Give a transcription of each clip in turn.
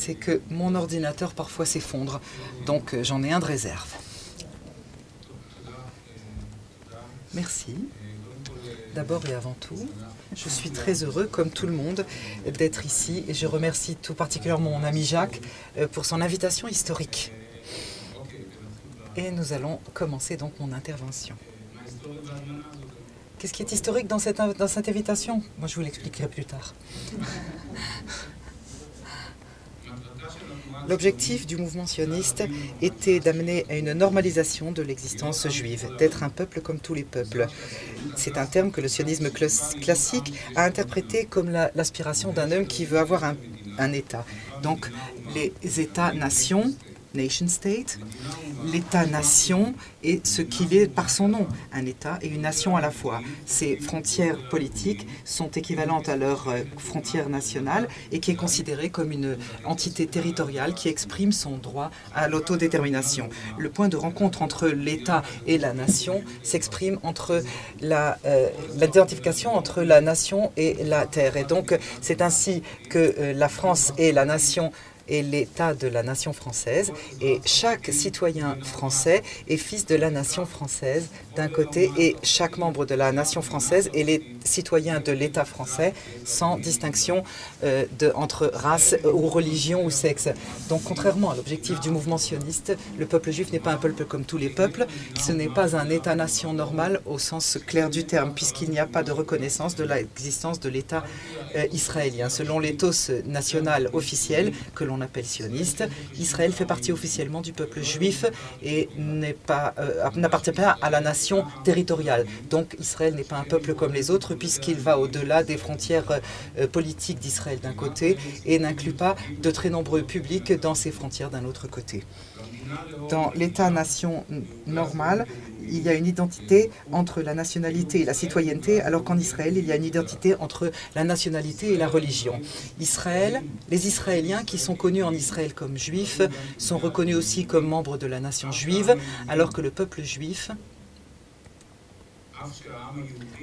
c'est que mon ordinateur parfois s'effondre, donc euh, j'en ai un de réserve. Merci. D'abord et avant tout, je suis très heureux, comme tout le monde, d'être ici et je remercie tout particulièrement mon ami Jacques euh, pour son invitation historique. Et nous allons commencer donc mon intervention. Qu'est-ce qui est historique dans cette, dans cette invitation? Moi, je vous l'expliquerai plus tard. L'objectif du mouvement sioniste était d'amener à une normalisation de l'existence juive, d'être un peuple comme tous les peuples. C'est un terme que le sionisme classique a interprété comme l'aspiration d'un homme qui veut avoir un, État. Donc les États-nations nation state. L'État-nation est ce qu'il est par son nom, un État et une nation à la fois. Ces frontières politiques sont équivalentes à leurs euh, frontières nationales et qui est considérée comme une entité territoriale qui exprime son droit à l'autodétermination. Le point de rencontre entre l'État et la nation s'exprime entre euh, l'identification entre la nation et la terre. Et donc c'est ainsi que euh, la France et la nation et l'État de la nation française. Et chaque citoyen français est fils de la nation française d'un côté et chaque membre de la nation française est les citoyens de l'État français sans distinction euh, entre race ou religion ou sexe. Donc contrairement à l'objectif du mouvement sioniste, le peuple juif n'est pas un peuple comme tous les peuples. Ce n'est pas un État-nation normal au sens clair du terme puisqu'il n'y a pas de reconnaissance de l'existence de l'État euh, israélien. Selon l'éthos national officiel que l'on appelle sioniste. Israël fait partie officiellement du peuple juif et euh, n'appartient pas à la nation territoriale. Donc Israël n'est pas un peuple comme les autres puisqu'il va au-delà des frontières euh, politiques d'Israël d'un côté et n'inclut pas de très nombreux publics dans ses frontières d'un autre côté. Dans l'État-nation normal, il y a une identité entre la nationalité et la citoyenneté, alors qu'en Israël, il y a une identité entre la nationalité et la religion. Israël, les Israéliens qui sont connus en Israël comme juifs sont reconnus aussi comme membres de la nation juive, alors que le peuple juif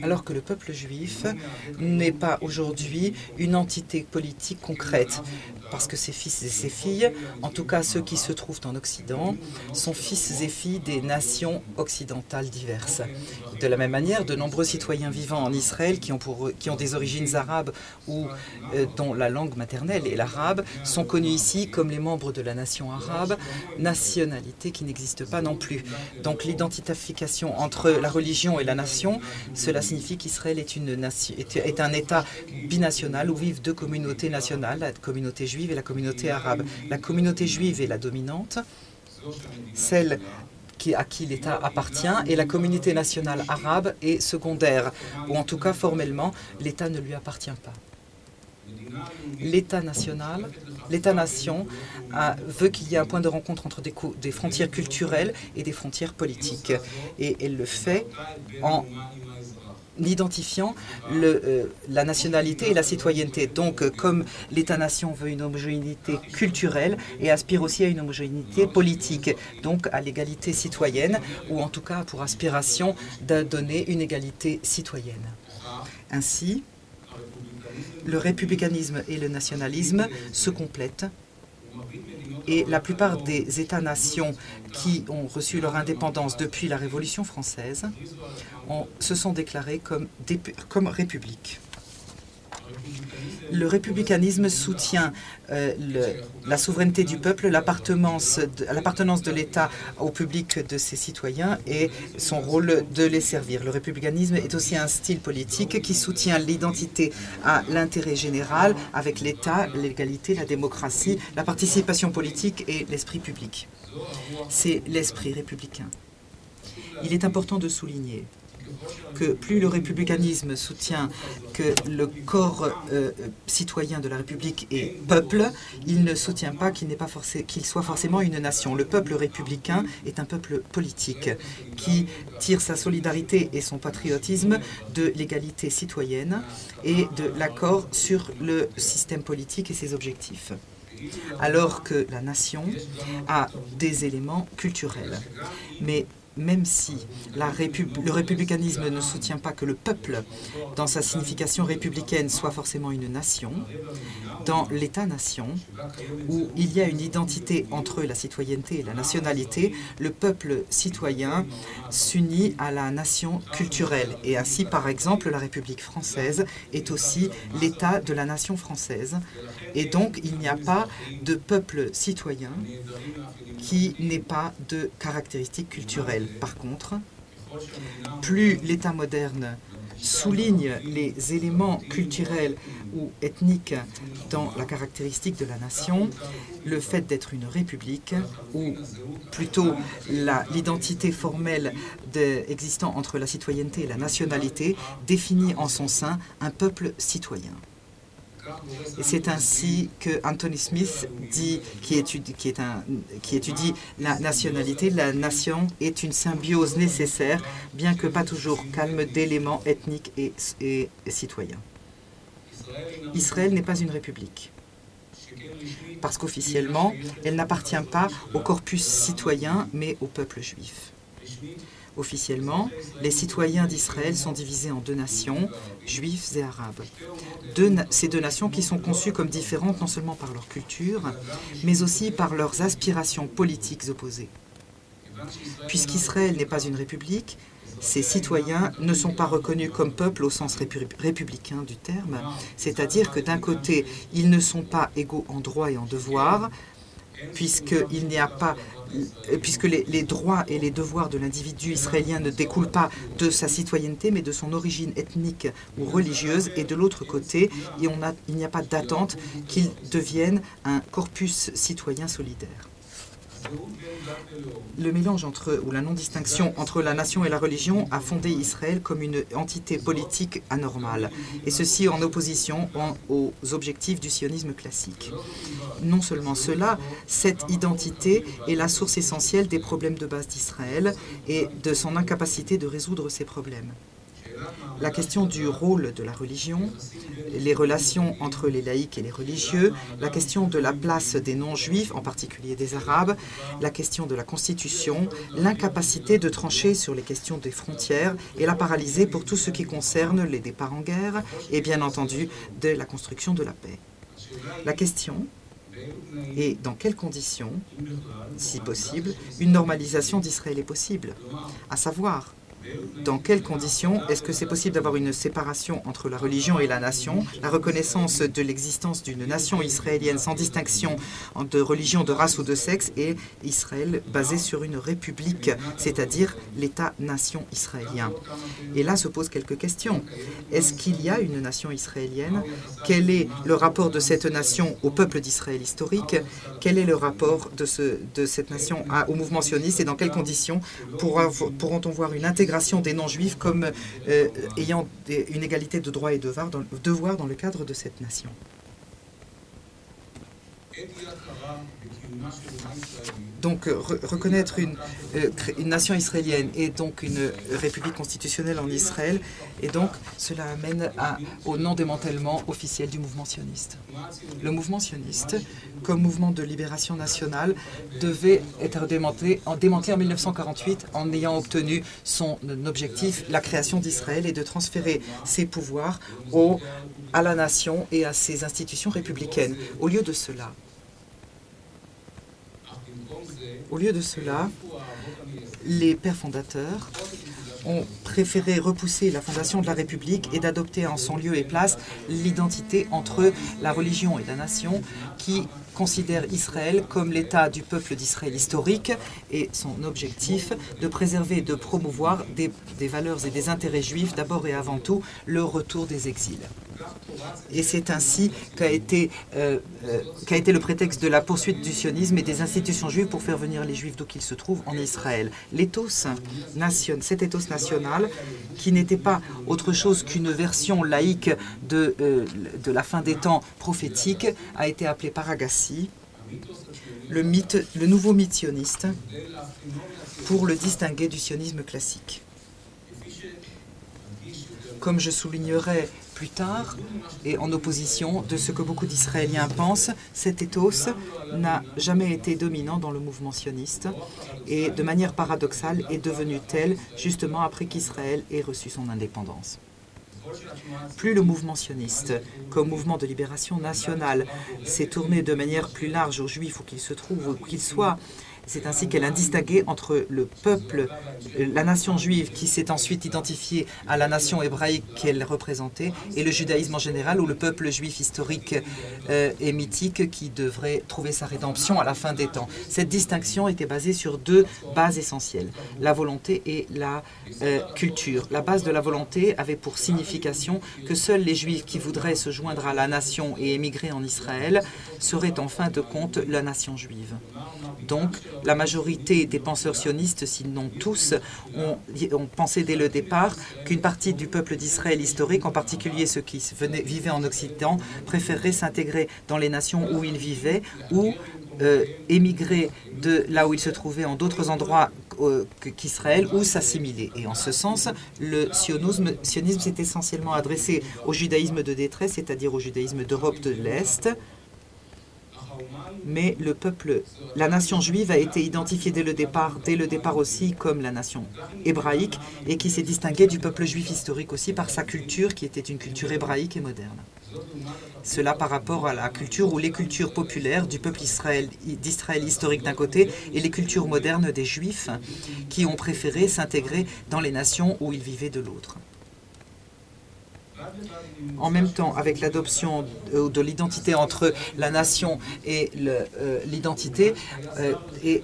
alors que le peuple juif n'est pas aujourd'hui une entité politique concrète, parce que ses fils et ses filles, en tout cas ceux qui se trouvent en Occident, sont fils et filles des nations occidentales diverses. De la même manière, de nombreux citoyens vivant en Israël qui ont, pour, qui ont des origines arabes ou euh, dont la langue maternelle est l'arabe sont connus ici comme les membres de la nation arabe, nationalité qui n'existe pas non plus. Donc l'identification entre la religion et la nation, cela signifie qu'Israël est, est, un État binational où vivent deux communautés nationales, la communauté juive et la communauté arabe. La communauté juive est la dominante, celle à qui l'État appartient, et la communauté nationale arabe est secondaire, ou en tout cas formellement, l'État ne lui appartient pas. L'État national, l'État-nation veut qu'il y ait un point de rencontre entre des, frontières culturelles et des frontières politiques. Et elle le fait en identifiant euh, la nationalité et la citoyenneté. Donc, euh, comme l'État-nation veut une homogénéité culturelle et aspire aussi à une homogénéité politique, donc à l'égalité citoyenne, ou en tout cas pour aspiration de donner une égalité citoyenne. Ainsi, le républicanisme et le nationalisme se complètent et la plupart des États-nations qui ont reçu leur indépendance depuis la Révolution française se sont déclarés comme, républiques. Le républicanisme soutient euh, la souveraineté du peuple, l'appartenance de, de l'État au public de ses citoyens et son rôle de les servir. Le républicanisme est aussi un style politique qui soutient l'identité à l'intérêt général avec l'État, l'égalité, la démocratie, la participation politique et l'esprit public. C'est l'esprit républicain. Il est important de souligner que plus le républicanisme soutient que le corps euh, citoyen de la République est peuple, il ne soutient pas qu'il pas qu'il soit forcément une nation. Le peuple républicain est un peuple politique qui tire sa solidarité et son patriotisme de l'égalité citoyenne et de l'accord sur le système politique et ses objectifs alors que la nation a des éléments culturels. Mais même si le républicanisme ne soutient pas que le peuple, dans sa signification républicaine, soit forcément une nation, dans l'État-nation, où il y a une identité entre la citoyenneté et la nationalité, le peuple citoyen s'unit à la nation culturelle. Et ainsi, par exemple, la République française est aussi l'État de la nation française. Et donc, il n'y a pas de peuple citoyen qui n'ait pas de caractéristiques culturelles. Par contre, plus l'État moderne souligne les éléments culturels ou ethniques dans la caractéristique de la nation, le fait d'être une république, ou plutôt l'identité formelle existant entre la citoyenneté et la nationalité, définit en son sein un peuple citoyen. C'est ainsi que Anthony Smith dit, qui étudie, la nationalité, la nation est une symbiose nécessaire, bien que pas toujours calme, d'éléments ethniques et, et citoyens. Israël n'est pas une république parce qu'officiellement, elle n'appartient pas au corpus citoyen, mais au peuple juif. Officiellement, les citoyens d'Israël sont divisés en deux nations, juifs et arabes. ces deux nations qui sont conçues comme différentes non seulement par leur culture, mais aussi par leurs aspirations politiques opposées. Puisqu'Israël n'est pas une république, ces citoyens ne sont pas reconnus comme peuple au sens républicain du terme, c'est-à-dire que d'un côté, ils ne sont pas égaux en droit et en devoir, n'y a pas puisque les, droits et les devoirs de l'individu israélien ne découlent pas de sa citoyenneté, mais de son origine ethnique ou religieuse, et de l'autre côté, il n'y a pas d'attente qu'il devienne un corpus citoyen solidaire le mélange entre, ou la non-distinction entre la nation et la religion a fondé Israël comme une entité politique anormale, et ceci en opposition aux objectifs du sionisme classique. Non seulement cela, cette identité est la source essentielle des problèmes de base d'Israël et de son incapacité de résoudre ces problèmes la question du rôle de la religion, les relations entre les laïcs et les religieux, la question de la place des non-juifs, en particulier des Arabes, la question de la Constitution, l'incapacité de trancher sur les questions des frontières et la paralyser pour tout ce qui concerne les départs en guerre et bien entendu de la construction de la paix. La question est dans quelles conditions, si possible, une normalisation d'Israël est possible, à savoir dans quelles conditions est-ce que c'est possible d'avoir une séparation entre la religion et la nation, la reconnaissance de l'existence d'une nation israélienne sans distinction de religion, de race ou de sexe, et Israël basé sur une république, c'est-à-dire l'État-nation israélien? Et là se posent quelques questions. Est-ce qu'il y a une nation israélienne? Quel est le rapport de cette nation au peuple d'Israël historique? Quel est le rapport de, ce, de cette nation au mouvement sioniste et dans quelles conditions pourront-on voir une intégration des non-juifs comme euh, ayant une égalité de droits et de devoirs dans le cadre de cette nation. Donc reconnaître une, euh, une, nation israélienne et donc une république constitutionnelle en Israël, et donc cela amène au non-démantèlement officiel du mouvement sioniste. Le mouvement sioniste, comme mouvement de libération nationale, devait être démantelé en, démantelé en 1948 en ayant obtenu son objectif, la création d'Israël, et de transférer ses pouvoirs à la nation et à ses institutions républicaines. Au lieu de cela, au lieu de cela, les pères fondateurs ont préféré repousser la fondation de la République et d'adopter en son lieu et place l'identité entre la religion et la nation qui considère Israël comme l'État du peuple d'Israël historique et son objectif de préserver et de promouvoir des, valeurs et des intérêts juifs, d'abord et avant tout le retour des exils. Et c'est ainsi qu'a été, euh, euh, été le prétexte de la poursuite du sionisme et des institutions juives pour faire venir les juifs d'où qu'ils se trouvent en Israël. L'éthos nation, cet éthos national, qui n'était pas autre chose qu'une version laïque de, euh, de la fin des temps prophétique, a été appelé par Agassi le, nouveau mythe sioniste pour le distinguer du sionisme classique. Comme je soulignerai Plus tard, et en opposition de ce que beaucoup d'Israéliens pensent, cet ethos n'a jamais été dominant dans le mouvement sioniste et de manière paradoxale est devenu tel justement après qu'Israël ait reçu son indépendance. Plus le mouvement sioniste, comme mouvement de libération nationale, s'est tourné de manière plus large aux Juifs où qu'ils se trouvent, où qu'ils soient, c'est ainsi qu'elle a distingué entre le peuple, la nation juive qui s'est ensuite identifiée à la nation hébraïque qu'elle représentait et le judaïsme en général ou le peuple juif historique euh, et mythique qui devrait trouver sa rédemption à la fin des temps. Cette distinction était basée sur deux bases essentielles, la volonté et la euh, culture. La base de la volonté avait pour signification que seuls les juifs qui voudraient se joindre à la nation et émigrer en Israël seraient en fin de compte la nation juive. La majorité des penseurs sionistes, sinon tous, ont, pensé dès le départ qu'une partie du peuple d'Israël historique, en particulier ceux qui vivaient en Occident, préférerait s'intégrer dans les nations où ils vivaient ou euh, émigrer de là où ils se trouvaient en d'autres endroits euh, qu'Israël ou s'assimiler. Et en ce sens, le sionisme, sionisme s'est essentiellement adressé au judaïsme de détresse, c'est-à-dire au judaïsme d'Europe de l'Est, mais la nation juive a été identifiée dès le départ, dès le départ aussi comme la nation hébraïque et qui s'est distinguée du peuple juif historique aussi par sa culture qui était une culture hébraïque et moderne. Cela par rapport à la culture ou les cultures populaires du peuple d'Israël historique d'un côté et les cultures modernes des juifs qui ont préféré s'intégrer dans les nations où ils vivaient de l'autre en même temps avec l'adoption de, l'identité entre la nation et euh, l'identité, euh, et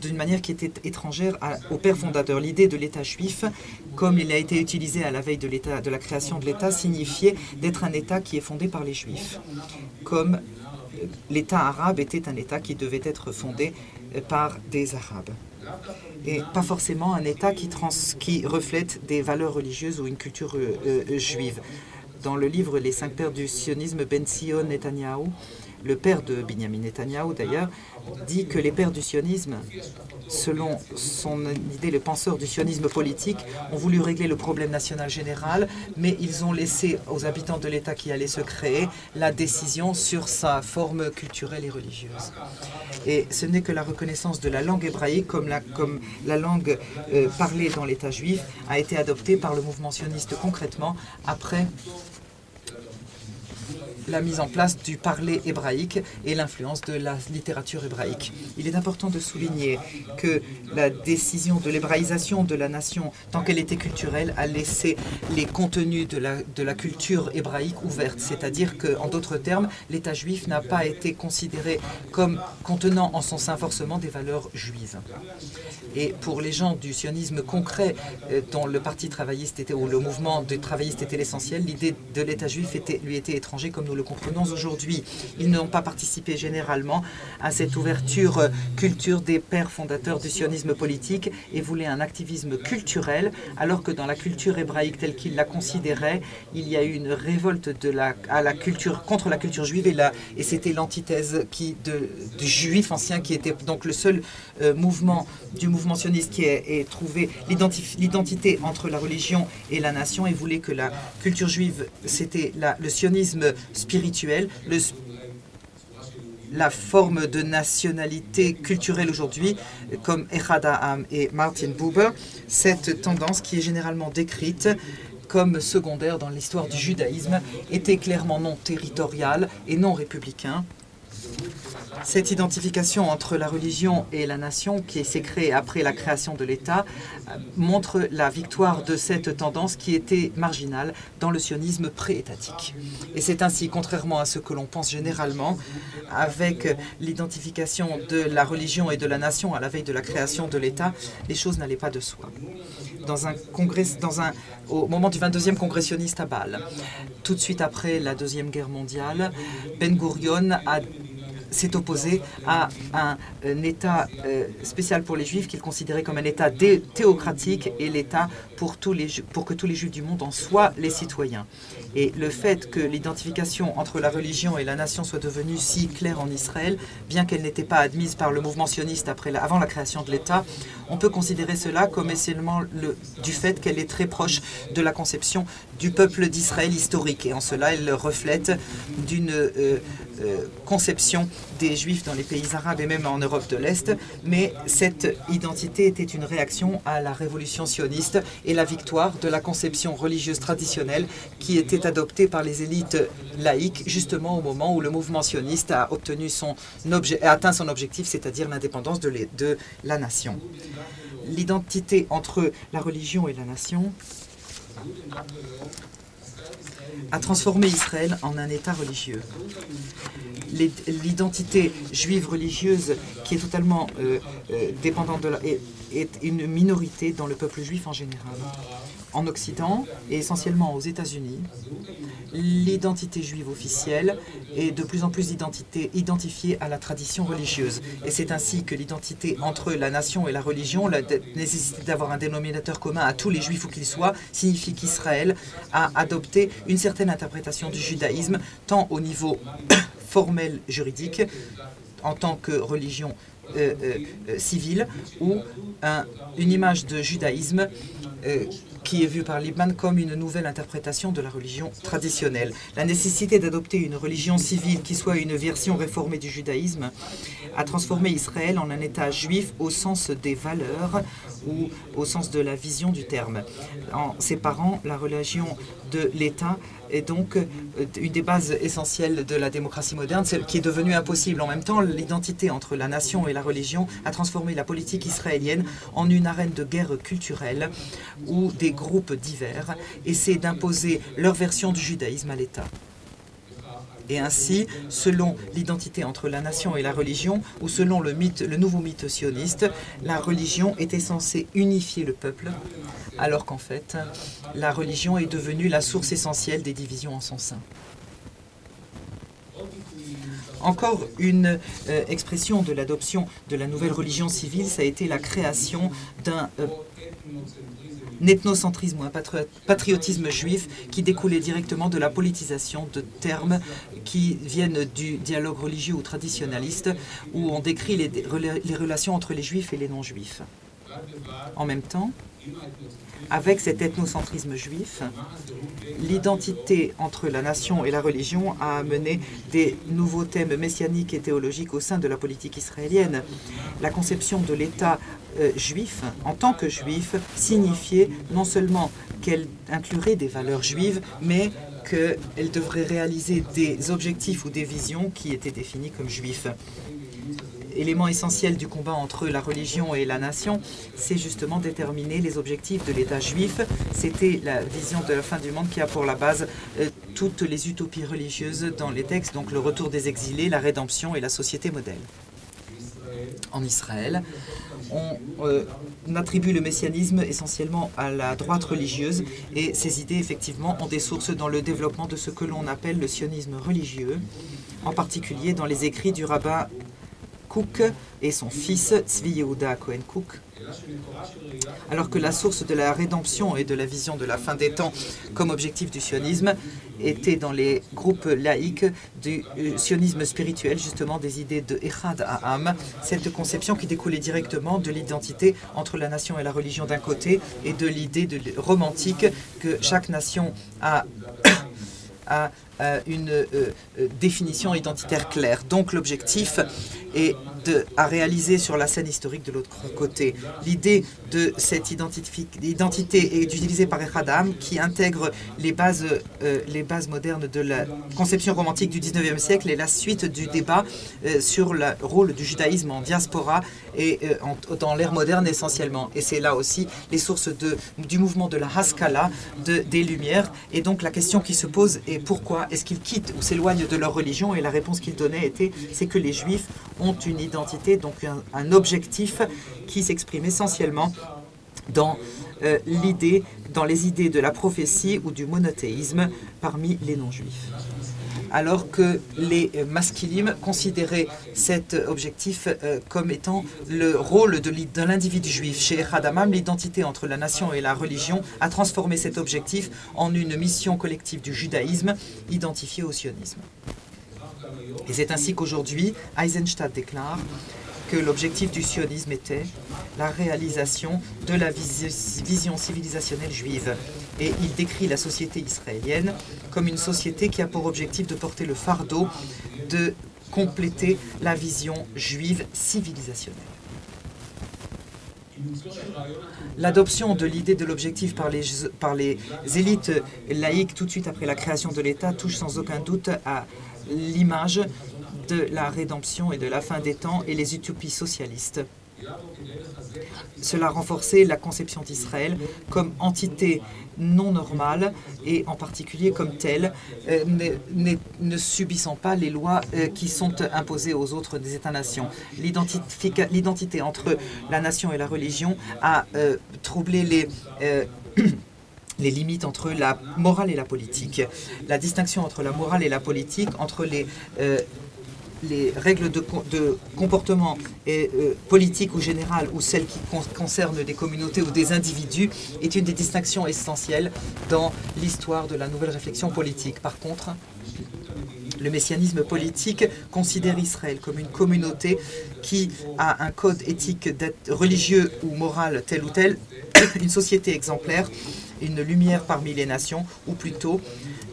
d'une manière qui était étrangère au père fondateur. L'idée de l'État juif, comme il a été utilisé à la veille de, de la création de l'État, signifiait d'être un État qui est fondé par les juifs, comme l'État arabe était un État qui devait être fondé par des Arabes et pas forcément un État qui, trans, qui reflète des valeurs religieuses ou une culture euh, euh, juive. Dans le livre Les cinq pères du sionisme, Ben Sion Netanyahu, le père de Benjamin Netanyahu d'ailleurs, dit que les pères du sionisme, selon son idée, les penseurs du sionisme politique, ont voulu régler le problème national général, mais ils ont laissé aux habitants de l'État qui allait se créer la décision sur sa forme culturelle et religieuse. Et ce n'est que la reconnaissance de la langue hébraïque comme la, langue euh, parlée dans l'État juif a été adoptée par le mouvement sioniste concrètement après la mise en place du parler hébraïque et l'influence de la littérature hébraïque. Il est important de souligner que la décision de l'hébraïsation de la nation, tant qu'elle était culturelle, a laissé les contenus de la, culture hébraïque ouverts. C'est-à-dire qu'en d'autres termes, l'État juif n'a pas été considéré comme contenant en son sein forcément des valeurs juives. Et pour les gens du sionisme concret, euh, dont le parti travailliste était, ou le mouvement des travaillistes était l'essentiel, l'idée de l'État juif lui était étranger comme nous le comprenons aujourd'hui. Ils n'ont pas participé généralement à cette ouverture euh, culture des pères fondateurs du sionisme politique et voulaient un activisme culturel, alors que dans la culture hébraïque telle qu'ils la considéraient, il y a eu une révolte à la culture, contre la culture juive et, c'était l'antithèse qui, de, du juif ancien qui était donc le seul euh, mouvement du mouvement mouvement qui ait, trouvé l'identité entre la religion et la nation et voulait que la culture juive, c'était le sionisme le, la forme de nationalité culturelle aujourd'hui, comme Echad et Martin Buber, cette tendance qui est généralement décrite comme secondaire dans l'histoire du judaïsme, était clairement non territoriale et non républicain. Cette identification entre la religion et la nation, qui s'est créée après la création de l'État, euh, montre la victoire de cette tendance qui était marginale dans le sionisme pré-étatique. Et c'est ainsi, contrairement à ce que l'on pense généralement, avec l'identification de la religion et de la nation à la veille de la création de l'État, les choses n'allaient pas de soi. Dans un congrès, dans un, au moment du 22e congrès sioniste à Bâle, tout de suite après la Deuxième Guerre mondiale, Ben Gurion a s'est opposé à un, État spécial pour les Juifs qu'il considérait comme un État théocratique et l'État pour, pour que tous les Juifs du monde en soient les citoyens. Et le fait que l'identification entre la religion et la nation soit devenue si claire en Israël, bien qu'elle n'était pas admise par le mouvement sioniste après avant la création de l'État, on peut considérer cela comme essentiellement le, du fait qu'elle est très proche de la conception du peuple d'Israël historique. Et en cela, elle reflète d'une euh, euh, conception des Juifs dans les pays arabes et même en Europe de l'Est. Mais cette identité était une réaction à la révolution sioniste et la victoire de la conception religieuse traditionnelle qui était adoptée par les élites laïques justement au moment où le mouvement sioniste a, obtenu son atteint son objectif, c'est-à-dire l'indépendance de, de la nation. L'identité entre la religion et la nation a transformé Israël en un État religieux. L'identité juive religieuse, qui est totalement euh, euh, dépendante de la, est une minorité dans le peuple juif en général en Occident et essentiellement aux États-Unis, l'identité juive officielle est de plus en plus identifiée à la tradition religieuse. Et c'est ainsi que l'identité entre la nation et la religion, la nécessité d'avoir un dénominateur commun à tous les juifs où qu'ils soient, signifie qu'Israël a adopté une certaine interprétation du judaïsme, tant au niveau formel juridique, en tant que religion euh, euh, euh, civile, ou une image de judaïsme qui est vu par Liebman comme une nouvelle interprétation de la religion traditionnelle. La nécessité d'adopter une religion civile qui soit une version réformée du judaïsme a transformé Israël en un État juif au sens des valeurs ou au sens de la vision du terme, en séparant la religion de l'État est donc euh, une des bases essentielles de la démocratie moderne, celle qui est devenue impossible. En même temps, l'identité entre la nation et la religion a transformé la politique israélienne en une arène de guerre culturelle où des groupes divers essaient d'imposer leur version du judaïsme à l'État. Et ainsi, selon l'identité entre la nation et la religion, ou selon le, mythe, le nouveau mythe sioniste, la religion était censée unifier le peuple, alors qu'en fait, la religion est devenue la source essentielle des divisions en son sein. Encore une euh, expression de l'adoption de la nouvelle religion civile, ça a été la création d'un euh, ethnocentrisme ou un patriotisme juif qui découlait directement de la politisation de termes qui viennent du dialogue religieux ou traditionnaliste, où on décrit les, les relations entre les juifs et les non-juifs. En même temps, avec cet ethnocentrisme juif, l'identité entre la nation et la religion a amené des nouveaux thèmes messianiques et théologiques au sein de la politique israélienne. La conception de l'État euh, juif, en tant que juif, signifiait non seulement qu'elle inclurait des valeurs juives, mais qu'elle devrait réaliser des objectifs ou des visions qui étaient définis comme juifs élément essentiel du combat entre la religion et la nation, c'est justement déterminer les objectifs de l'État juif. C'était la vision de la fin du monde qui a pour la base euh, toutes les utopies religieuses dans les textes, donc le retour des exilés, la rédemption et la société modèle. En Israël, on, euh, attribue le messianisme essentiellement à la droite religieuse et ces idées effectivement ont des sources dans le développement de ce que l'on appelle le sionisme religieux, en particulier dans les écrits du rabbin Cook et son fils Tzvi Yehuda Cohen Cook. Alors que la source de la rédemption et de la vision de la fin des temps comme objectif du sionisme était dans les groupes laïques du euh, sionisme spirituel, justement des idées de Echad Ha'am, cette conception qui découlait directement de l'identité entre la nation et la religion d'un côté et de l'idée romantique que chaque nation a à euh, une euh, euh, définition identitaire claire. Donc l'objectif est à réaliser sur la scène historique de l'autre côté. L'idée de cette identité est utilisée par Echadam qui intègre les bases, les bases modernes de la conception romantique du 19e siècle et la suite du débat sur le rôle du judaïsme en diaspora et dans l'ère moderne essentiellement. Et c'est là aussi les sources de, du mouvement de la Haskalah, de, des Lumières. Et donc la question qui se pose est pourquoi est-ce qu'ils quittent ou s'éloignent de leur religion? Et la réponse qu'ils donnaient était c'est que les Juifs ont une identité, donc un, objectif qui s'exprime essentiellement dans euh, l'idée, dans les idées de la prophétie ou du monothéisme parmi les non-juifs. alors que les masculines considéraient cet objectif euh, comme étant le rôle de l'individu juif. Chez Hadamam, l'identité entre la nation et la religion a transformé cet objectif en une mission collective du judaïsme identifiée au sionisme. Et c'est ainsi qu'aujourd'hui, Eisenstadt déclare que l'objectif du sionisme était la réalisation de la vision civilisationnelle juive. Et il décrit la société israélienne comme une société qui a pour objectif de porter le fardeau de compléter la vision juive civilisationnelle. L'adoption de l'idée de l'objectif par les, par les élites laïques tout de suite après la création de l'État touche sans aucun doute à l'image de la rédemption et de la fin des temps et les utopies socialistes. Cela renforçait la conception d'Israël comme entité non normale et en particulier comme telle, euh, ne, subissant pas les lois euh, qui sont imposées aux autres des États-nations. L'identité entre la nation et la religion a euh, troublé les... les limites entre la morale et la politique, la distinction entre la morale et la politique, entre les les règles de, comportement euh, politique ou générale ou celles qui concernent des communautés ou des individus est une des distinctions essentielles dans l'histoire de la nouvelle réflexion politique. Par contre, le messianisme politique considère Israël comme une communauté qui a un code éthique religieux ou moral tel ou tel, une société exemplaire, une lumière parmi les nations, ou plutôt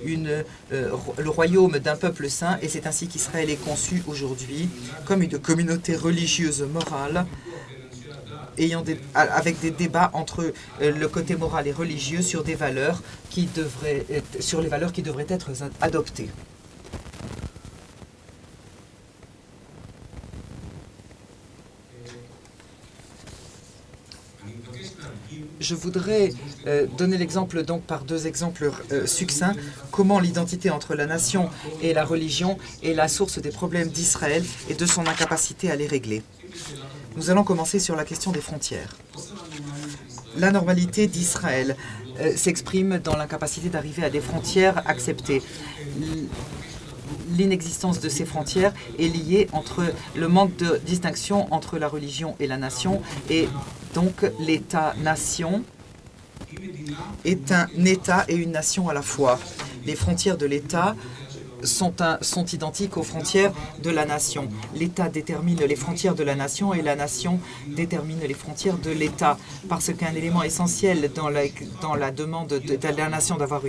euh, le royaume d'un peuple saint, et c'est ainsi qu'Israël est conçu aujourd'hui comme une communauté religieuse morale, avec des débats entre euh, le côté moral et religieux sur des valeurs qui devraient, sur les valeurs qui devraient être adoptées. Je voudrais euh, donner l'exemple donc par deux exemples euh, succincts, comment l'identité entre la nation et la religion est la source des problèmes d'Israël et de son incapacité à les régler. Nous allons commencer sur la question des frontières. La normalité d'Israël euh, s'exprime dans l'incapacité d'arriver à des frontières acceptées l'inexistence de ces frontières est liée entre le manque de distinction entre la religion et la nation et donc l'État-nation est un État et une nation à la fois. Les frontières de l'État sont, identiques aux frontières de la nation. L'État détermine les frontières de la nation et la nation détermine les frontières de l'État. Parce qu'un élément essentiel dans la, demande de, la nation d'avoir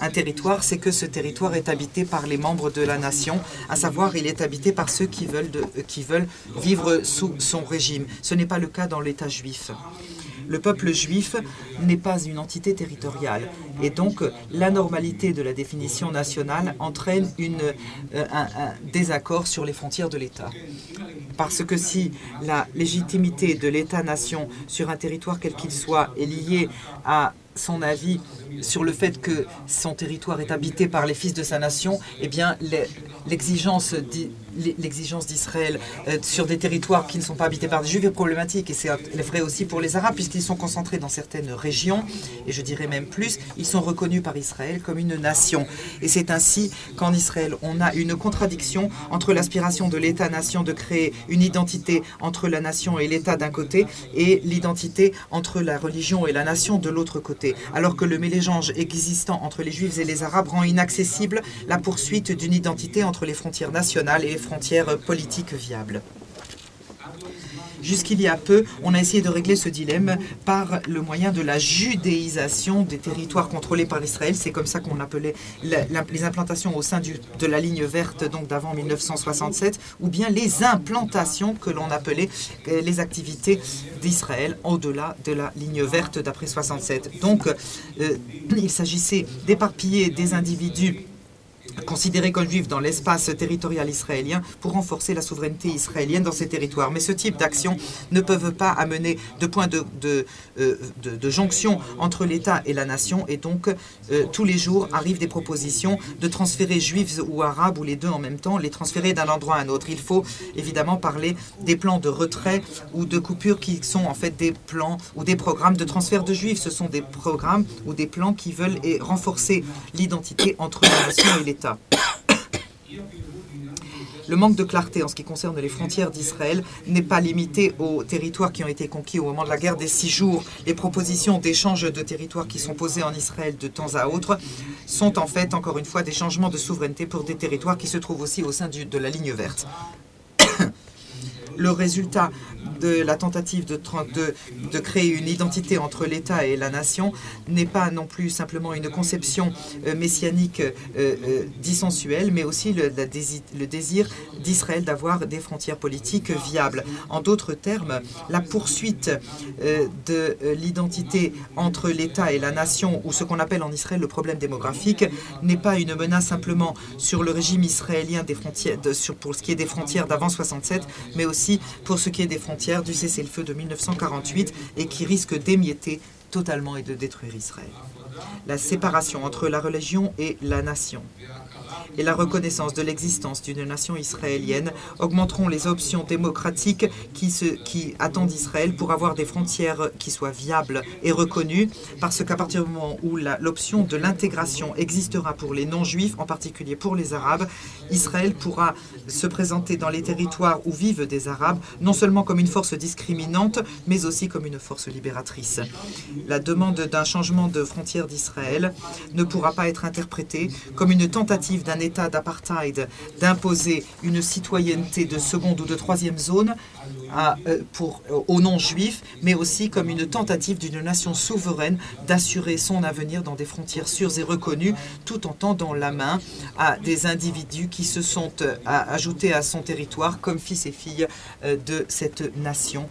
un territoire, c'est que ce territoire est habité par les membres de la nation, à savoir il est habité par ceux qui veulent vivre sous son régime. Ce n'est pas le cas dans l'État juif le peuple juif n'est pas une entité territoriale. Et donc, l'anormalité de la définition nationale entraîne euh, un, désaccord sur les frontières de l'État. Parce que si la légitimité de l'État-nation sur un territoire quel qu'il soit est liée à son avis sur le fait que son territoire est habité par les fils de sa nation, eh bien, l'exigence l'exigence d'Israël euh, sur des territoires qui ne sont pas habités par des Juifs est problématique. Et c'est vrai aussi pour les Arabes, puisqu'ils sont concentrés dans certaines régions, et je dirais même plus, ils sont reconnus par Israël comme une nation. Et c'est ainsi qu'en Israël, on a une contradiction entre l'aspiration de l'État-nation de créer une identité entre la nation et l'État d'un côté, et l'identité entre la religion et la nation de l'autre côté. Alors que le mélange existant entre les Juifs et les Arabes rend inaccessible la poursuite d'une identité entre les frontières nationales et les frontières politiques viables. Jusqu'il y a peu, on a essayé de régler ce dilemme par le moyen de la judéisation des territoires contrôlés par Israël. C'est comme ça qu'on appelait les implantations au sein de la ligne verte, donc d'avant 1967, ou bien les implantations que l'on appelait euh, les activités d'Israël au-delà de la ligne verte d'après 67. Donc, euh, il s'agissait d'éparpiller des individus considérés comme juifs dans l'espace territorial israélien pour renforcer la souveraineté israélienne dans ces territoires. Mais ce type d'actions ne peuvent pas amener de point de, de, euh, de, jonction entre l'État et la nation et donc euh, tous les jours arrivent des propositions de transférer juifs ou arabes ou les deux en même temps, les transférer d'un endroit à un autre. Il faut évidemment parler des plans de retrait ou de coupure qui sont en fait des plans ou des programmes de transfert de juifs. Ce sont des programmes ou des plans qui veulent renforcer l'identité entre la nation et l'État. Le manque de clarté en ce qui concerne les frontières d'Israël n'est pas limité aux territoires qui ont été conquis au moment de la guerre des six jours. Les propositions d'échange de territoires qui sont posées en Israël de temps à autre sont en fait, encore une fois, des changements de souveraineté pour des territoires qui se trouvent aussi au sein de la ligne verte le résultat de la tentative de, de, créer une identité entre l'État et la nation n'est pas non plus simplement une conception euh, messianique euh, euh, dissensuelle, mais aussi le, le désir d'Israël d'avoir des frontières politiques viables. En d'autres termes, la poursuite de l'identité entre l'État et la nation, ou ce qu'on appelle en Israël le problème démographique, n'est pas une menace simplement sur le régime israélien des frontières, sur, pour ce qui est des frontières d'avant 67, mais aussi pour ce qui est des frontières du cessez-le-feu de 1948 et qui risque d'émietter totalement et de détruire Israël. La séparation entre la religion et la nation et la reconnaissance de l'existence d'une nation israélienne augmenteront les options démocratiques qui, se, qui attendent Israël pour avoir des frontières qui soient viables et reconnues, parce qu'à partir du moment où l'option de l'intégration existera pour les non-juifs, en particulier pour les Arabes, Israël pourra se présenter dans les territoires où vivent des Arabes, non seulement comme une force discriminante, mais aussi comme une force libératrice. La demande d'un changement de frontières d'Israël ne pourra pas être interprétée comme une tentative d'un État d'apartheid d'imposer une citoyenneté de seconde ou de troisième zone euh, euh, aux non-juifs, mais aussi comme une tentative d'une nation souveraine d'assurer son avenir dans des frontières sûres et reconnues, tout en tendant la main à des individus qui se sont euh, ajoutés à son territoire comme fils et filles de cette nation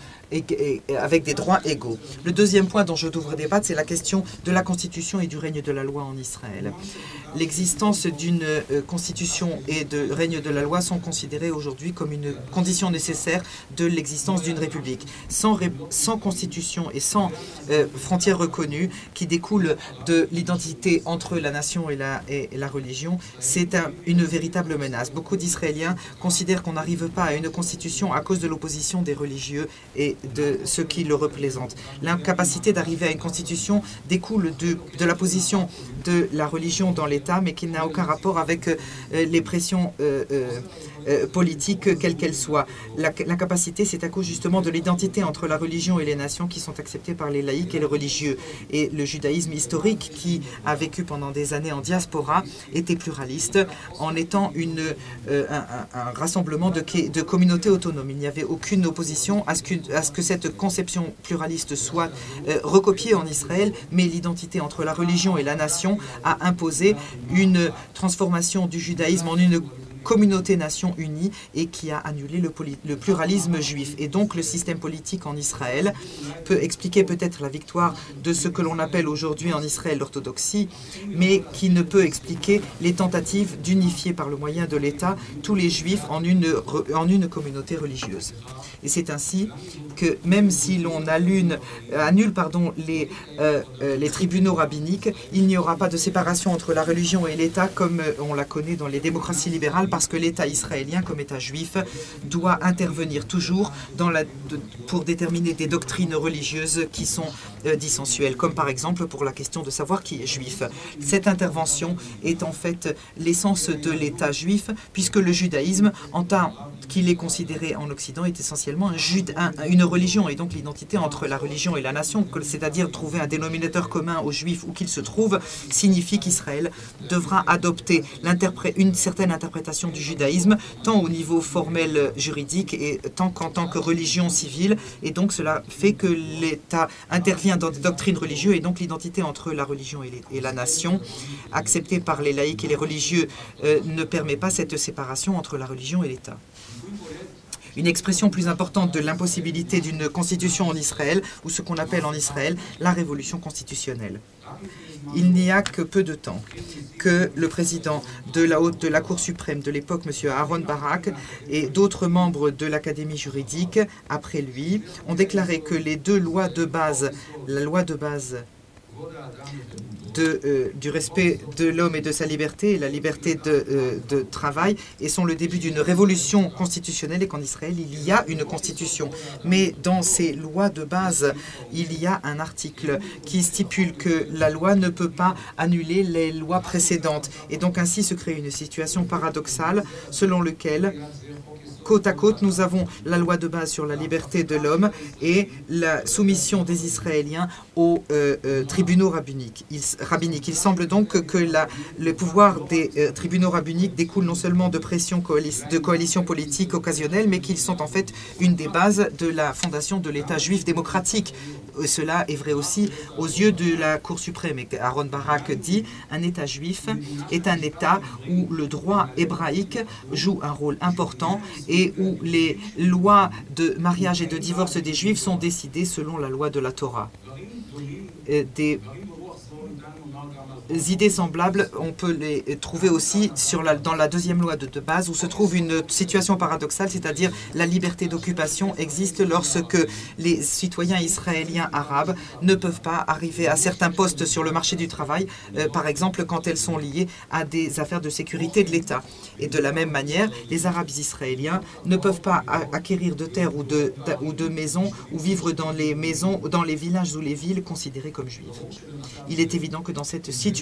avec des droits égaux. Le deuxième point dont je devrais débattre, c'est la question de la Constitution et du règne de la loi en Israël. L'existence d'une euh, Constitution et de règne de la loi sont considérées aujourd'hui comme une condition nécessaire de l'existence d'une République. Sans, Constitution et sans euh, frontières reconnues qui découlent de l'identité entre la nation et la, et, la religion, c'est une véritable menace. Beaucoup d'Israéliens considèrent qu'on n'arrive pas à une Constitution à cause de l'opposition des religieux et de ceux qui le représentent. L'incapacité d'arriver à une constitution découle de, de, la position de la religion dans l'État, mais qui n'a aucun rapport avec euh, les pressions euh, euh, politiques, quelles qu'elles soient. L'incapacité, c'est à cause justement de l'identité entre la religion et les nations qui sont acceptées par les laïcs et les religieux. Et le judaïsme historique, qui a vécu pendant des années en diaspora, était pluraliste en étant une, un, un, rassemblement de, de communautés autonomes. Il n'y avait aucune opposition à ce que, à ce que cette conception pluraliste soit euh, recopiée en Israël, mais l'identité entre la religion et la nation a imposé une transformation du judaïsme en une communauté-nation unie et qui a annulé le, pluralisme juif. Et donc le système politique en Israël peut expliquer peut-être la victoire de ce que l'on appelle aujourd'hui en Israël l'orthodoxie, mais qui ne peut expliquer les tentatives d'unifier par le moyen de l'État tous les juifs en une, en une communauté religieuse. Et c'est ainsi que même si l'on annule, annule pardon, les, euh, euh, les tribunaux rabbiniques, il n'y aura pas de séparation entre la religion et l'État comme euh, on la connaît dans les démocraties libérales parce que l'État israélien, comme État juif, doit intervenir toujours pour déterminer des doctrines religieuses qui sont euh, dissensuelles, comme par exemple pour la question de savoir qui est juif. Cette intervention est en fait l'essence de l'État juif, puisque le judaïsme, en tant qu'il est considéré en Occident, est essentiellement un, une religion, et donc l'identité entre la religion et la nation, c'est-à-dire trouver un dénominateur commun aux juifs où qu'ils se trouvent, signifie qu'Israël devra adopter une certaine interprétation du judaïsme, tant au niveau formel juridique et tant qu'en tant que religion civile. Et donc cela fait que l'État intervient dans des doctrines religieuses et donc l'identité entre la religion et, la nation, acceptée par les laïcs et les religieux, euh, ne permet pas cette séparation entre la religion et l'État une expression plus importante de l'impossibilité d'une constitution en Israël, ou ce qu'on appelle en Israël la révolution constitutionnelle il n'y a que peu de temps que le président de la, haute, Cour suprême de l'époque, M. Aaron Barak, et d'autres membres de l'Académie juridique, après lui, ont déclaré que les deux lois de base, la loi de base de, du respect de l'homme et de sa liberté la liberté de, de travail et sont le début d'une révolution constitutionnelle et qu'en Israël, il y a une constitution. Mais dans ces lois de base, il y a un article qui stipule que la loi ne peut pas annuler les lois précédentes. Et donc ainsi se crée une situation paradoxale selon laquelle côte à côte, nous avons la loi de base sur la liberté de l'homme et la soumission des Israéliens aux euh, euh, tribunaux rabbiniques. Il, semble donc que le pouvoir des euh, tribunaux rabbiniques découle non seulement de pressions de coalitions politiques occasionnelles, mais qu'ils sont en fait une des bases de la fondation de l'État juif démocratique. cela est vrai aussi aux yeux de la Cour suprême. Aaron Barak dit un État juif est un État où le droit hébraïque joue un rôle important où les lois de mariage et de divorce des Juifs sont décidées selon la loi de la Torah. Des idées semblables, on peut les trouver aussi dans la deuxième loi de, base, où se trouve une situation paradoxale, c'est-à-dire la liberté d'occupation existe lorsque les citoyens israéliens arabes ne peuvent pas arriver à certains postes sur le marché du travail, euh, par exemple quand elles sont liées à des affaires de sécurité de l'État. Et de la même manière, les Arabes israéliens ne peuvent pas acquérir de terres ou de, ou maisons ou vivre dans les maisons, dans les villages ou les villes considérées comme juives. Il est évident que dans cette situation,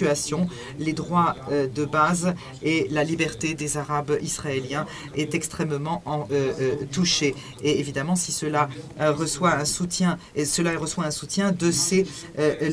les droits euh, de base et la liberté des Arabes israéliens est extrêmement en, euh, euh, touchée. Et évidemment, si cela reçoit un soutien, et cela reçoit un soutien de ces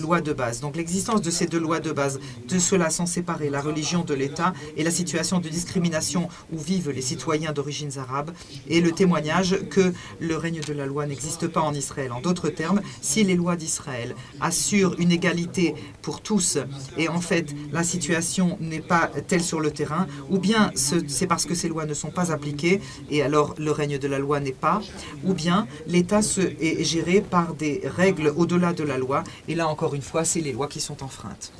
lois de base. Donc l'existence de ces deux lois de base, de cela sans séparer la religion de l'État et la situation de discrimination où vivent les citoyens d'origine arabe, est le témoignage que le règne de la loi n'existe pas en Israël. En d'autres termes, si les lois d'Israël assurent une égalité pour tous et en fait la situation n'est pas telle sur le terrain, ou bien c'est parce que ces lois ne sont pas appliquées et alors le règne de la loi n'est pas, ou bien l'État est géré par des règles au-delà de la loi, et là encore une fois, c'est les lois qui sont enfreintes.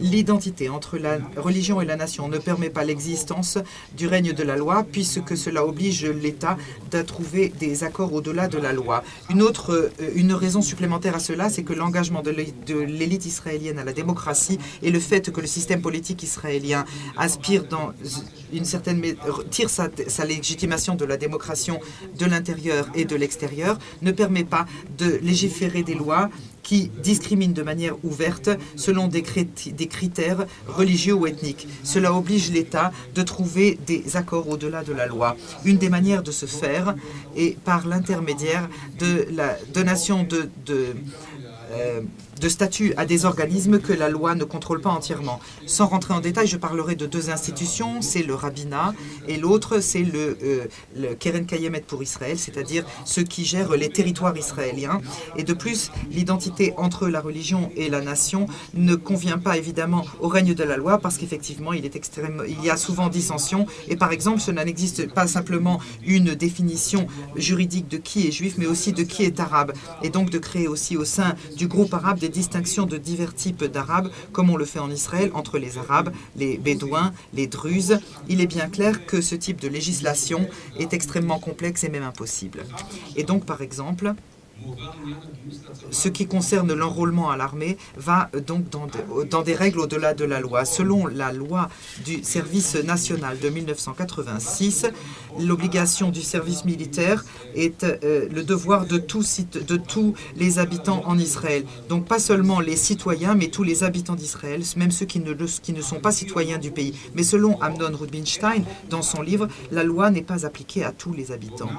L'identité entre la religion et la nation ne permet pas l'existence du règne de la loi, puisque cela oblige l'État à trouver des accords au-delà de la loi. Une autre euh, raison supplémentaire à cela, c'est que l'engagement de l'élite israélienne à la démocratie et le fait que le système politique israélien aspire dans une certaine tire sa légitimation de la démocratie de l'intérieur et de l'extérieur ne permet pas de légiférer des lois qui discriminent de manière ouverte selon des, critères religieux ou ethniques. Cela oblige l'État de trouver des accords au-delà de la loi. Une des manières de se faire est par l'intermédiaire de la donation de, euh, de statut à des organismes que la loi ne contrôle pas entièrement. Sans rentrer en détail, je parlerai de deux institutions, c'est le rabbinat et l'autre c'est le, euh, le, Keren Kayemet pour Israël, c'est-à-dire ceux qui gèrent les territoires israéliens. Et de plus, l'identité entre la religion et la nation ne convient pas évidemment au règne de la loi parce qu'effectivement il, est extrême, il y a souvent dissension et par exemple cela n'existe pas simplement une définition juridique de qui est juif mais aussi de qui est arabe et donc de créer aussi au sein du groupe arabe des distinction de divers types d'Arabes, comme on le fait en Israël, entre les Arabes, les Bédouins, les Druzes. Il est bien clair que ce type de législation est extrêmement complexe et même impossible. Et donc, par exemple, ce qui concerne l'enrôlement à l'armée va donc dans, des règles au-delà de la loi. Selon la loi du service national de 1986, l'obligation du service militaire est euh, le devoir de tous, les habitants en Israël. Donc pas seulement les citoyens, mais tous les habitants d'Israël, même ceux qui ne, sont pas citoyens du pays. Mais selon Amnon Rubinstein, dans son livre, la loi n'est pas appliquée à tous les habitants.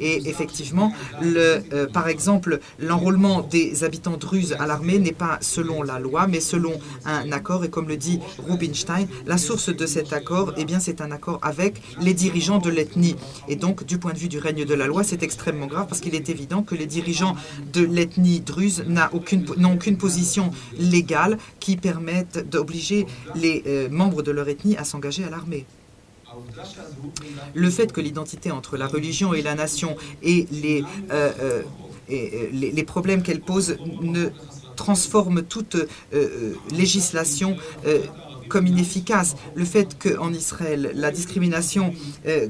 Et effectivement, euh, par exemple, l'enrôlement des habitants druzes à l'armée n'est pas selon la loi, mais selon un accord. Et comme le dit Rubinstein, la source de cet accord, eh bien, c'est un accord avec les dirigeants de l'ethnie. Et donc, du point de vue du règne de la loi, c'est extrêmement grave parce qu'il est évident que les dirigeants de l'ethnie druze n'ont aucune, aucune position légale qui permette d'obliger les euh, membres de leur ethnie à s'engager à l'armée. Le fait que l'identité entre la religion et la nation et les, euh, euh, euh, les, problèmes qu'elle pose ne transforme toute législation comme inefficace. Le fait qu'en Israël, la discrimination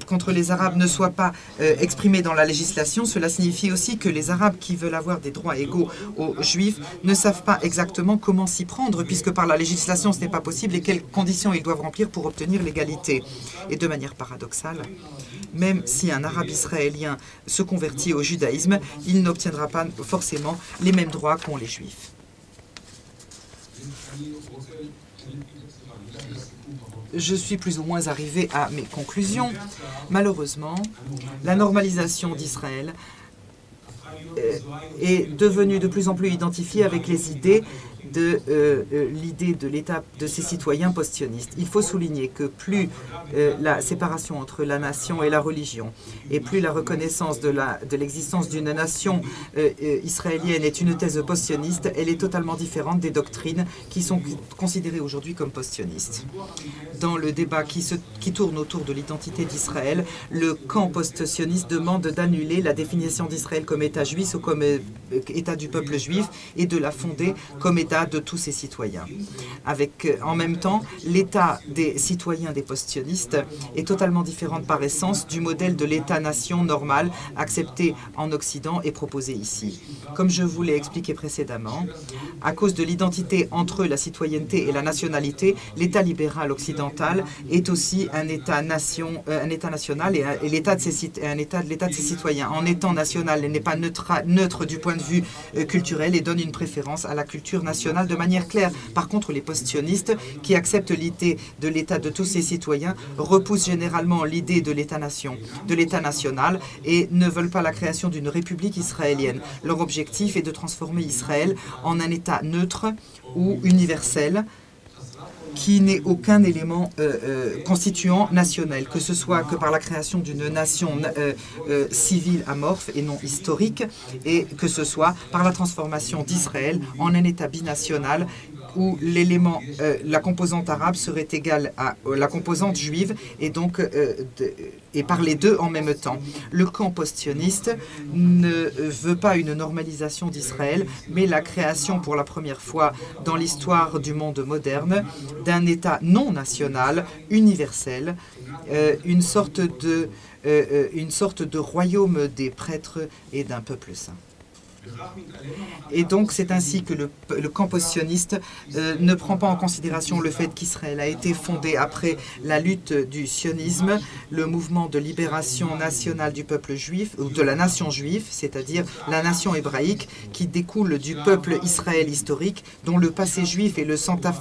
contre les Arabes ne soit pas exprimée dans la législation, cela signifie aussi que les Arabes qui veulent avoir des droits égaux aux Juifs ne savent pas exactement comment s'y prendre, puisque par la législation, ce n'est pas possible et quelles conditions ils doivent remplir pour obtenir l'égalité. Et de manière paradoxale, même si un arabe israélien se convertit au judaïsme, il n'obtiendra pas forcément les mêmes droits qu'ont les juifs. Je suis plus ou moins arrivé à mes conclusions. Malheureusement, la normalisation d'Israël euh, est devenue de plus en plus identifiée avec les idées de euh, euh, l'idée de l'État de ses citoyens post-sionistes. Il faut souligner que plus euh, la séparation entre la nation et la religion, et plus la reconnaissance de l'existence de d'une nation israélienne est une thèse post-sioniste, elle est totalement différente des doctrines qui sont considérées aujourd'hui comme post-sionistes. Dans le débat qui, se, qui tourne autour de l'identité d'Israël, le camp post-sioniste demande d'annuler la définition d'Israël comme État juif ou comme État du peuple juif et de la fonder comme État de tous ses citoyens. Avec, euh, en même temps, l'état des citoyens des postionnistes est totalement différent par essence du modèle de l'état-nation normal accepté en Occident et proposé ici. Comme je vous l'ai expliqué précédemment, à cause de l'identité entre la citoyenneté et la nationalité, l'état libéral occidental est aussi un état-nation, euh, un état national et, l'état de ses, un état l'état de ses citoyens. En étant national, il n'est pas neutre, neutre du point de vue euh, culturel et donne une préférence à la culture nationale de manière claire. Par contre, les post-sionistes, qui acceptent l'idée de l'État de tous ses citoyens, repoussent généralement l'idée de l'État-nation, de l'État national, et ne veulent pas la création d'une république israélienne. Leur objectif est de transformer Israël en un État neutre ou universel, qui n'est aucun élément euh, euh, constituant national, que ce soit que par la création d'une nation euh, civile amorphe et non historique, et que ce soit par la transformation d'Israël en un État binational où l'élément, euh, la composante arabe serait égale à euh, la composante juive et donc euh, et par les deux en même temps. Le camp post-sioniste ne veut pas une normalisation d'Israël, mais la création pour la première fois dans l'histoire du monde moderne d'un État non national, universel, une sorte de une sorte de royaume des prêtres et d'un peuple saint. Et donc c'est ainsi que le, le sioniste euh, ne prend pas en considération le fait qu'Israël a été fondé après la lutte du sionisme, le mouvement de libération nationale du peuple juif, ou de la nation juive, c'est-à-dire la nation hébraïque, qui découle du peuple Israël historique, dont le passé juif le,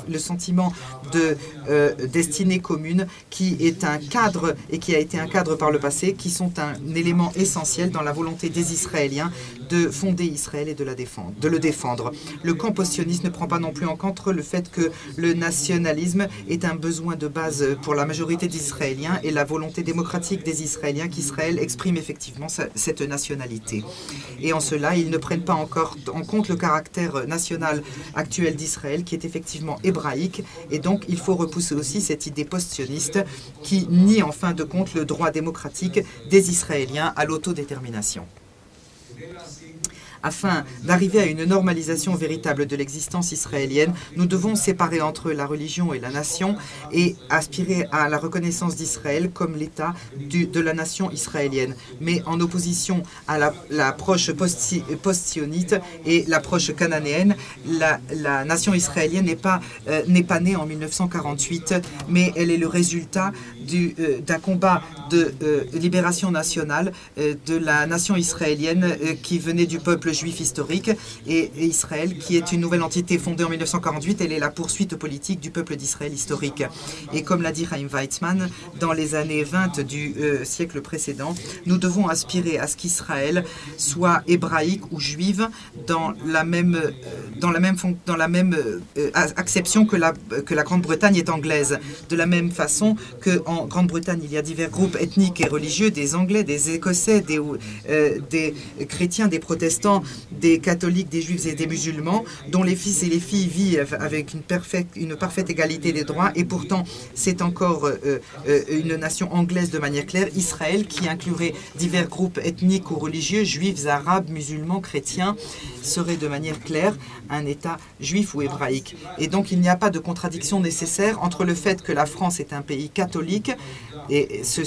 le sentiment de euh, destinée commune, qui est un cadre et qui a été un cadre par le passé, qui sont un élément essentiel dans la volonté des Israéliens de fonder Israël et de, la défendre, de le défendre. Le camp post ne prend pas non plus en compte le fait que le nationalisme est un besoin de base pour la majorité des Israéliens et la volonté démocratique des Israéliens qu'Israël exprime effectivement cette nationalité. Et en cela, ils ne prennent pas encore en compte le caractère national actuel d'Israël qui est effectivement hébraïque et donc il faut repousser aussi cette idée post qui nie en fin de compte le droit démocratique des Israéliens à l'autodétermination afin d'arriver à une normalisation véritable de l'existence israélienne, nous devons séparer entre la religion et la nation et aspirer à la reconnaissance d'Israël comme l'État de la nation israélienne, mais en opposition à l'approche post-sionite et l'approche cananéenne. La, nation israélienne n'est pas, euh, n'est pas née en 1948, mais elle est le résultat euh, d'un combat de euh, libération nationale de la nation israélienne qui venait du peuple juif historique et, Israël, qui est une nouvelle entité fondée en 1948. Elle est la poursuite politique du peuple d'Israël historique. Et comme l'a dit Chaim Weizmann, dans les années 20 du euh, siècle précédent, nous devons aspirer à ce qu'Israël soit hébraïque ou juive dans la même, euh, dans la même, dans la même euh, acception que la, que la Grande-Bretagne est anglaise. De la même façon qu'en Grande-Bretagne, il y a divers groupes ethniques et religieux, des Anglais, des Écossais, des, des chrétiens, des protestants, des catholiques, des juifs et des musulmans, dont les fils et les filles vivent avec une, une parfaite égalité des droits. Et pourtant, c'est encore euh, euh, une nation anglaise de manière claire, Israël, qui inclurait divers groupes ethniques ou religieux, juifs, arabes, musulmans, chrétiens, serait de manière claire un État juif ou hébraïque. Et donc il n'y a pas de contradiction nécessaire entre le fait que la France est un pays catholique et ce,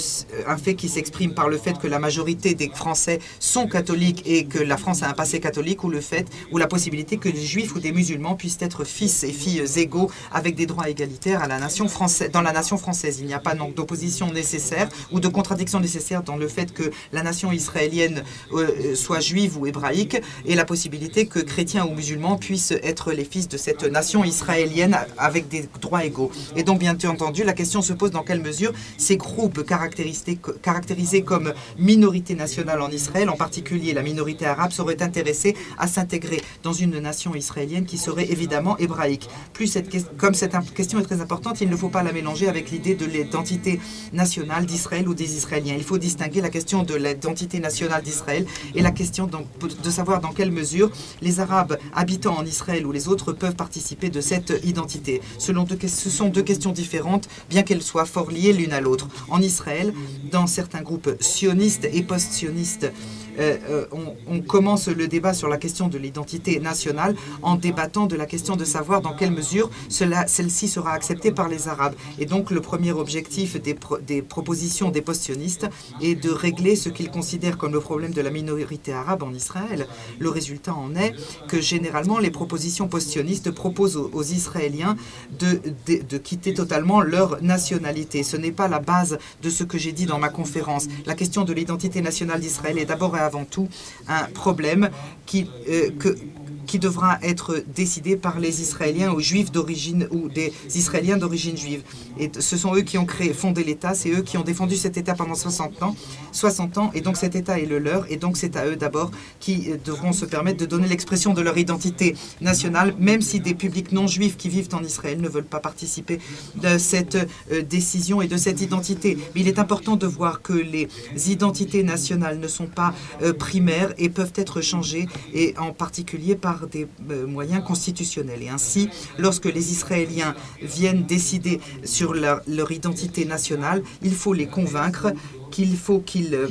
un fait qui s'exprime par le fait que la majorité des Français sont catholiques et que la France a un passé catholique ou le fait ou la possibilité que des juifs ou des musulmans puissent être fils et filles égaux avec des droits égalitaires à la nation française, dans la nation française. Il n'y a pas donc d'opposition nécessaire ou de contradiction nécessaire dans le fait que la nation israélienne euh, soit juive ou hébraïque et la possibilité que chrétiens ou musulmans puissent être les fils de cette nation israélienne avec des droits égaux. Et donc bien entendu, la question se pose dans quelle mesure ces groupes caractérisés, comme minorité nationale en Israël, en particulier la minorité arabe, seraient intéressés à s'intégrer dans une nation israélienne qui serait évidemment hébraïque. Plus cette, comme cette question est très importante, il ne faut pas la mélanger avec l'idée de l'identité nationale d'Israël ou des Israéliens. Il faut distinguer la question de l'identité nationale d'Israël et la question de savoir dans quelle mesure les Arabes habitant en Israël ou les autres peuvent participer de cette identité. Selon ce sont deux questions différentes, bien qu'elles soient fort liées l'une à l'autre. En Israël, dans certains groupes sionistes et post-sionistes, euh, euh, on, commence le débat sur la question de l'identité nationale en débattant de la question de savoir dans quelle mesure celle-ci sera acceptée par les Arabes. Et donc le premier objectif des, propositions des post-sionistes est de régler ce qu'ils considèrent comme le problème de la minorité arabe en Israël. Le résultat en est que généralement les propositions post-sionistes proposent aux, Israéliens de, de quitter totalement leur nationalité. Ce n'est pas la base de ce que j'ai dit dans ma conférence. La question de l'identité nationale d'Israël est d'abord avant tout un problème qui, euh, que, qui devra être décidé par les Israéliens ou juifs d'origine ou des Israéliens d'origine juive. Et ce sont eux qui ont créé, fondé l'État, c'est eux qui ont défendu cet État pendant 60 ans, 60 ans, et donc cet État est le leur, et donc c'est à eux d'abord qui euh, devront se permettre de donner l'expression de leur identité nationale, même si des publics non juifs qui vivent en Israël ne veulent pas participer de cette euh, décision et de cette identité. Mais il est important de voir que les identités nationales ne sont pas euh, primaires et peuvent être changées, et en particulier par des euh, moyens constitutionnels. Et ainsi, lorsque les Israéliens viennent décider sur leur, identité nationale, il faut les convaincre qu'il faut qu'ils euh,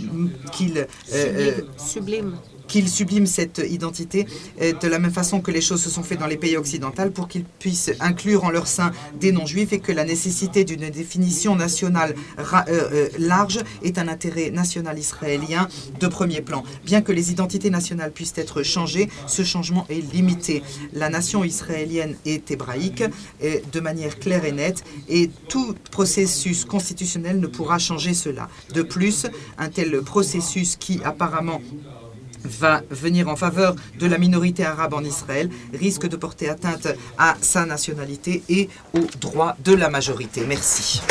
euh, qu'ils subliment cette identité euh, de la même façon que les choses se sont faites dans les pays occidentaux pour qu'ils puissent inclure en leur sein des non-juifs et que la nécessité d'une définition nationale euh, euh, large est un intérêt national israélien de premier plan. Bien que les identités nationales puissent être changées, ce changement est limité. La nation israélienne est hébraïque de manière claire et nette et tout processus constitutionnel ne pourra changer cela. De plus, un tel processus qui apparemment va venir en faveur de la minorité arabe en Israël risque de porter atteinte à sa nationalité et aux droits de la majorité. Merci.